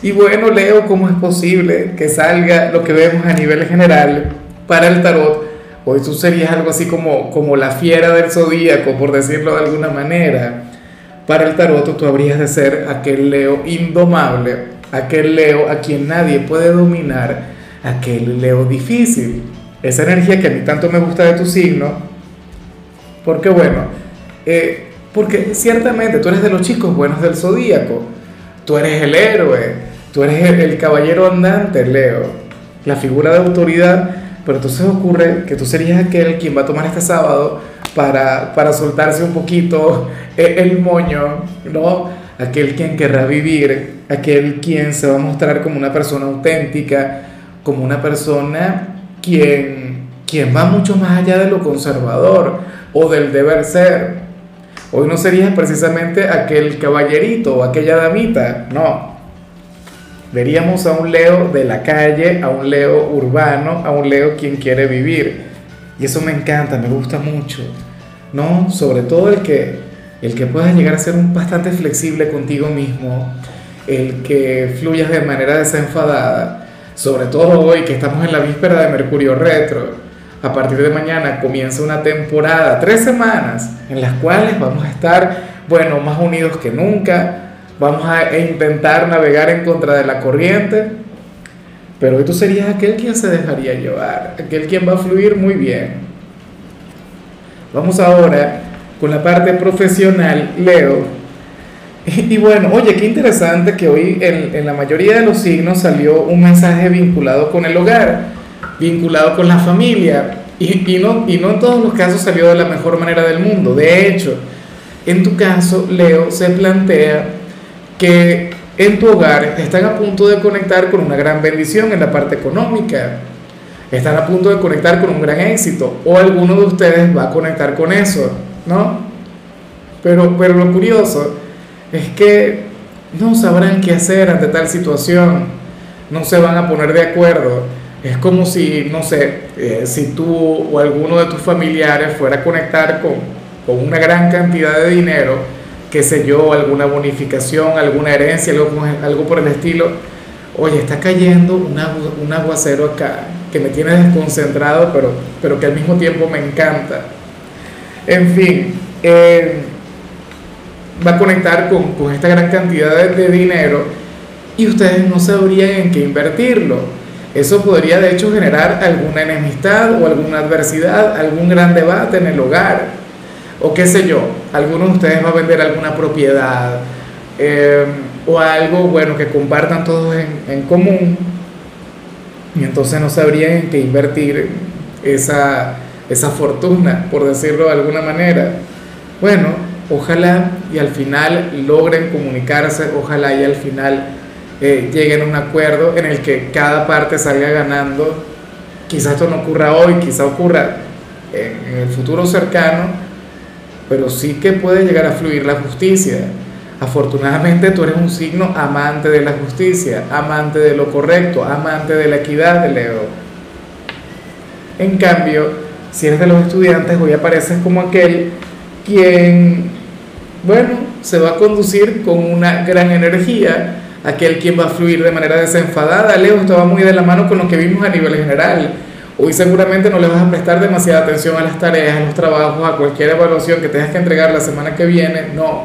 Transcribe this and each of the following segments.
Y bueno, Leo, ¿cómo es posible que salga lo que vemos a nivel general para el tarot? Hoy tú serías algo así como, como la fiera del zodíaco, por decirlo de alguna manera. Para el tarot tú habrías de ser aquel Leo indomable, aquel Leo a quien nadie puede dominar, aquel Leo difícil. Esa energía que a mí tanto me gusta de tu signo, porque bueno, eh, porque ciertamente tú eres de los chicos buenos del zodíaco, tú eres el héroe, Tú eres el, caballero andante, Leo, la figura de autoridad, pero entonces ocurre que tú serías aquel quien va a tomar este sábado para, para soltarse un poquito el, moño, ¿no? Aquel quien querrá vivir, aquel quien se va a mostrar como una persona auténtica, como una persona quien, quien va mucho más allá de lo conservador o del deber ser. Hoy no serías precisamente aquel caballerito o aquella damita, no Veríamos a un Leo de la calle, a un Leo urbano, a un Leo quien quiere vivir. Y eso me encanta, me gusta mucho. ¿No? Sobre todo el que, el que puedas llegar a ser un bastante flexible contigo mismo, el que fluyas de manera desenfadada, sobre todo hoy que estamos en la víspera de Mercurio Retro. A partir de mañana comienza una temporada, tres semanas, en las cuales vamos a estar, bueno, más unidos que nunca, vamos a intentar navegar en contra de la corriente, pero tú serías aquel quien se dejaría llevar, aquel quien va a fluir muy bien. Vamos ahora con la parte profesional, Leo. Y, bueno, oye, qué interesante que hoy en, en la mayoría de los signos salió un mensaje vinculado con el hogar, vinculado con la familia, y, y, no, y no en todos los casos salió de la mejor manera del mundo. De hecho, en tu caso, Leo, se plantea que en tu hogar están a punto de conectar con una gran bendición en la parte económica, están a punto de conectar con un gran éxito, o alguno de ustedes va a conectar con eso, ¿no? Pero, pero lo curioso es que no sabrán qué hacer ante tal situación, no se van a poner de acuerdo. Es como si, no sé, eh, si tú o alguno de tus familiares fuera a conectar con, con una gran cantidad de dinero, qué sé yo, alguna bonificación, alguna herencia, algo, por el estilo. Oye, está cayendo un aguacero acá que me tiene desconcentrado, pero, pero que al mismo tiempo me encanta. En fin, eh, va a conectar con, con esta gran cantidad de dinero y ustedes no sabrían en qué invertirlo. Eso podría de hecho generar alguna enemistad o alguna adversidad, algún gran debate en el hogar o qué sé yo, alguno de ustedes va a vender alguna propiedad eh, o algo, bueno, que compartan todos en, común y entonces no sabrían en qué invertir esa, esa fortuna, por decirlo de alguna manera. Bueno, ojalá y al final logren comunicarse, ojalá y al final eh, lleguen a un acuerdo en el que cada parte salga ganando. Quizás esto no ocurra hoy, quizá ocurra en el futuro cercano, pero sí que puede llegar a fluir la justicia. Afortunadamente tú eres un signo amante de la justicia, amante de lo correcto, amante de la equidad de Leo. En cambio, si eres de los estudiantes, hoy apareces como aquel quien, bueno, se va a conducir con una gran energía, aquel quien va a fluir de manera desenfadada. Leo, esto va muy de la mano con lo que vimos a nivel general Hoy seguramente no le vas a prestar demasiada atención a las tareas, a los trabajos, a cualquier evaluación que tengas que entregar la semana que viene. No.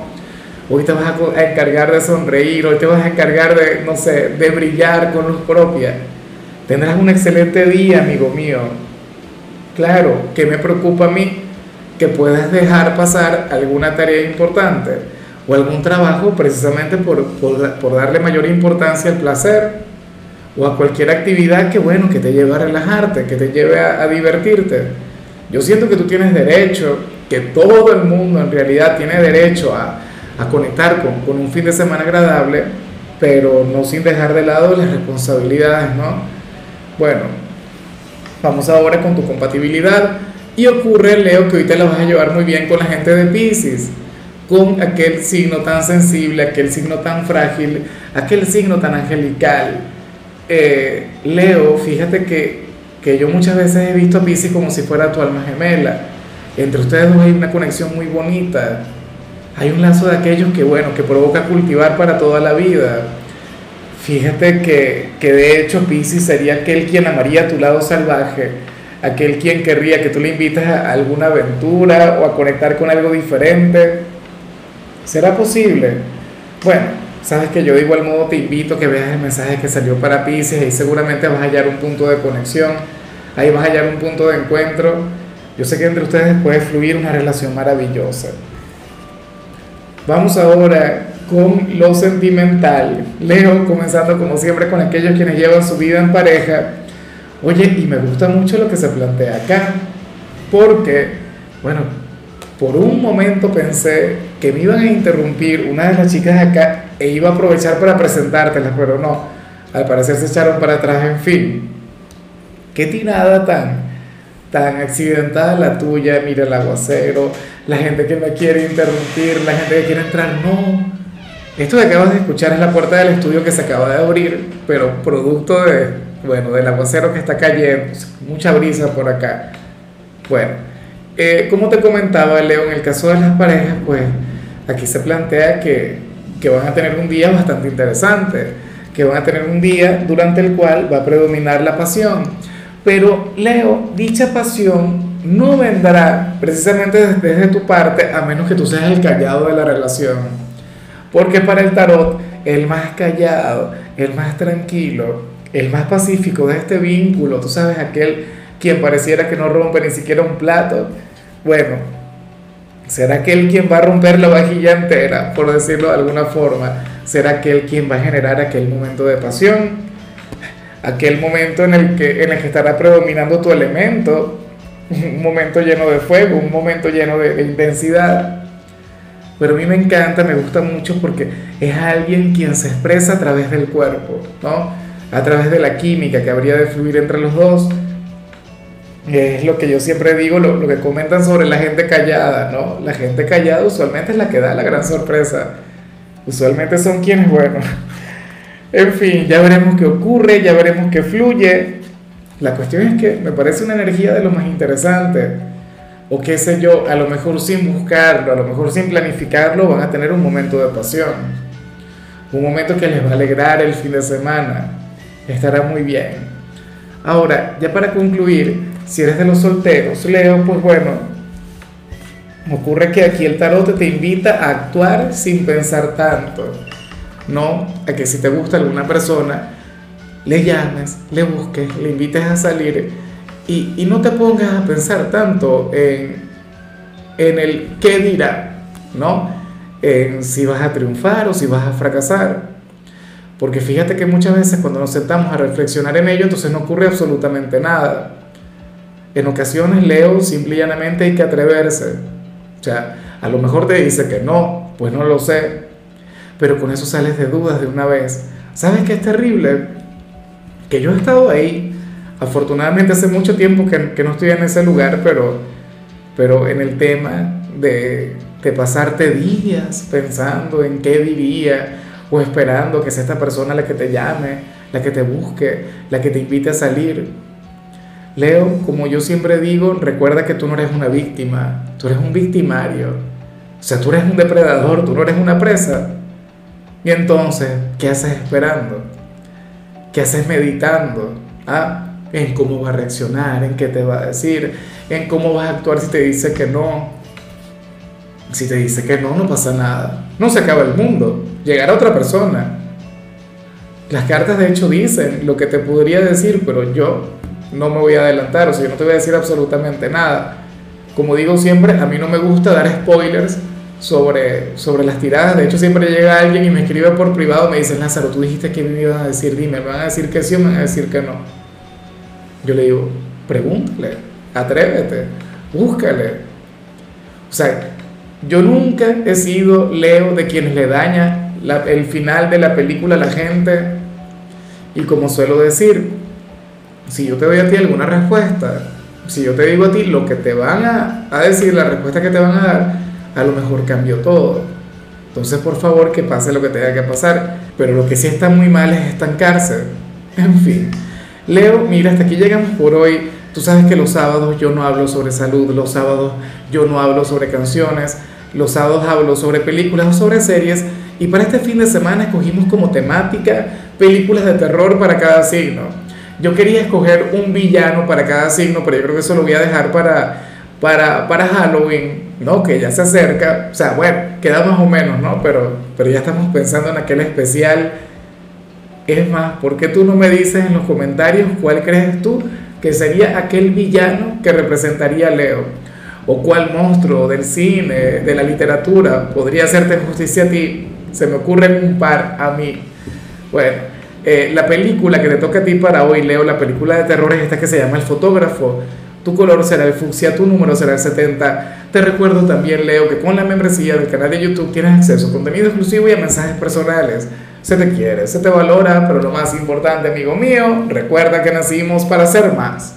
Hoy te vas a encargar de sonreír, hoy te vas a encargar de, no sé, de brillar con luz propia. Tendrás un excelente día, amigo mío. Claro, que me preocupa a mí que puedas dejar pasar alguna tarea importante o algún trabajo precisamente por, por, por darle mayor importancia al placer o a cualquier actividad que, bueno, que te lleve a relajarte, que te lleve a, divertirte. Yo siento que tú tienes derecho, que todo el mundo en realidad tiene derecho a, a conectar con, con, un fin de semana agradable, pero no sin dejar de lado las responsabilidades, ¿no? Bueno, Vamos ahora con tu compatibilidad. Y ocurre, Leo, que hoy te la vas a llevar muy bien con la gente de Pisces, con aquel signo tan sensible, aquel signo tan frágil, aquel signo tan angelical. Eh, Leo, fíjate que, que yo muchas veces he visto a Pisces como si fuera tu alma gemela. Entre ustedes dos hay una conexión muy bonita. Hay un lazo de aquellos que, bueno, que provoca cultivar para toda la vida. Fíjate que, que de hecho Pisces sería aquel quien amaría a tu lado salvaje aquel quien querría que tú le invites a alguna aventura o a conectar con algo diferente. ¿Será posible? Bueno, sabes que yo de igual modo te invito a que veas el mensaje que salió para Pisces y seguramente vas a hallar un punto de conexión, ahí vas a hallar un punto de encuentro. Yo sé que entre ustedes puede fluir una relación maravillosa. Vamos ahora con lo sentimental. Leo, comenzando como siempre con aquellos quienes llevan su vida en pareja Oye, y me gusta mucho lo que se plantea acá, porque, bueno, por un momento pensé que me iban a interrumpir una de las chicas acá e iba a aprovechar para presentártelas, pero no, al parecer se echaron para atrás, en fin. Qué tirada tan, tan accidentada la tuya, mira el aguacero, la gente que me quiere interrumpir, la gente que quiere entrar, no. Esto que acabas de escuchar es la puerta del estudio que se acaba de abrir, pero producto de bueno, del aguacero que está cayendo, mucha brisa por acá. Bueno, eh, como te comentaba, Leo, en el caso de las parejas, pues aquí se plantea que, que van a tener un día bastante interesante, que van a tener un día durante el cual va a predominar la pasión. Pero, Leo, dicha pasión no vendrá precisamente desde tu parte, a menos que tú seas el callado de la relación. Porque para el tarot, el más callado, el más tranquilo, el más pacífico de este vínculo, tú sabes, aquel quien pareciera que no rompe ni siquiera un plato, bueno, será aquel quien va a romper la vajilla entera, por decirlo de alguna forma, será aquel quien va a generar aquel momento de pasión, aquel momento en el que, en el que estará predominando tu elemento, un momento lleno de fuego, un momento lleno de, de intensidad. Pero a mí me encanta, me gusta mucho porque es alguien quien se expresa a través del cuerpo, ¿no? a través de la química que habría de fluir entre los dos. Es lo que yo siempre digo, lo, que comentan sobre la gente callada, ¿no? La gente callada usualmente es la que da la gran sorpresa. Usualmente son quienes, bueno, en fin, ya veremos qué ocurre, ya veremos qué fluye. La cuestión es que me parece una energía de lo más interesante. O qué sé yo, a lo mejor sin buscarlo, a lo mejor sin planificarlo, van a tener un momento de pasión. Un momento que les va a alegrar el fin de semana estará muy bien. Ahora, ya para concluir, si eres de los solteros, Leo, pues bueno, ocurre que aquí el tarot te invita a actuar sin pensar tanto, no a que si te gusta alguna persona, le llames, le busques, le invites a salir y, y no te pongas a pensar tanto en, en el qué dirá, ¿no? En si vas a triunfar o si vas a fracasar. Porque fíjate que muchas veces cuando nos sentamos a reflexionar en ello, entonces no ocurre absolutamente nada. En ocasiones leo, simple y llanamente hay que atreverse. O sea, a lo mejor te dice que no, pues no lo sé. Pero con eso sales de dudas de una vez. ¿Sabes qué es terrible? Que yo he estado ahí. Afortunadamente hace mucho tiempo que, que no estoy en ese lugar, pero, pero en el tema de, de pasarte días pensando en qué diría o esperando que sea esta persona la que te llame, la que te busque, la que te invite a salir. Leo, como yo siempre digo, recuerda que tú no eres una víctima, tú eres un victimario. O sea, tú eres un depredador, tú no eres una presa. Y entonces, ¿qué haces esperando? ¿Qué haces meditando? ¿Ah? En cómo va a reaccionar, en qué te va a decir, en cómo vas a actuar si te dice que no. Si te dice que no, no pasa nada. No se acaba el mundo llegar a otra persona. Las cartas de hecho dicen lo que te podría decir, pero yo no me voy a adelantar, o sea, yo no te voy a decir absolutamente nada. Como digo siempre, a mí no me gusta dar spoilers sobre, sobre las tiradas. De hecho, siempre llega alguien y me escribe por privado, me dice, Lázaro, tú dijiste que me iban a decir, dime, ¿me van a decir que sí o me van a decir que no? Yo le digo, pregúntale, atrévete, búscale. O sea, yo nunca he sido Leo de quienes le daña el final de la película a la gente. Y como suelo decir, si yo te doy a ti alguna respuesta, si yo te digo a ti lo que te van a, a decir, la respuesta que te van a dar, a lo mejor cambió todo. Entonces, por favor, que pase lo que tenga que pasar. Pero lo que sí está muy mal es estancarse. En fin. Leo, mira, hasta aquí llegamos por hoy. Tú sabes que los sábados yo no hablo sobre salud, los sábados yo no hablo sobre canciones, los sábados hablo sobre películas o sobre series. Y para este fin de semana escogimos como temática películas de terror para cada signo. Yo quería escoger un villano para cada signo, pero yo creo que eso lo voy a dejar para, para, para Halloween, ¿no? Que ya se acerca. O sea, bueno, queda más o menos, ¿no? Pero, pero ya estamos pensando en aquel especial. Es más, ¿por qué tú no me dices en los comentarios cuál crees tú que sería aquel villano que representaría a Leo? ¿O cuál monstruo del cine, de la literatura podría hacerte justicia a ti? Se me ocurre un par a mí. Bueno, eh, la película que te toca a ti para hoy, Leo, la película de terror es esta que se llama El fotógrafo. Tu color será el fucsia, tu número será el 70. Te recuerdo también, Leo, que con la membresía del canal de YouTube tienes acceso a contenido exclusivo y a mensajes personales. Se te quiere, se te valora, pero lo más importante, amigo mío, recuerda que nacimos para ser más.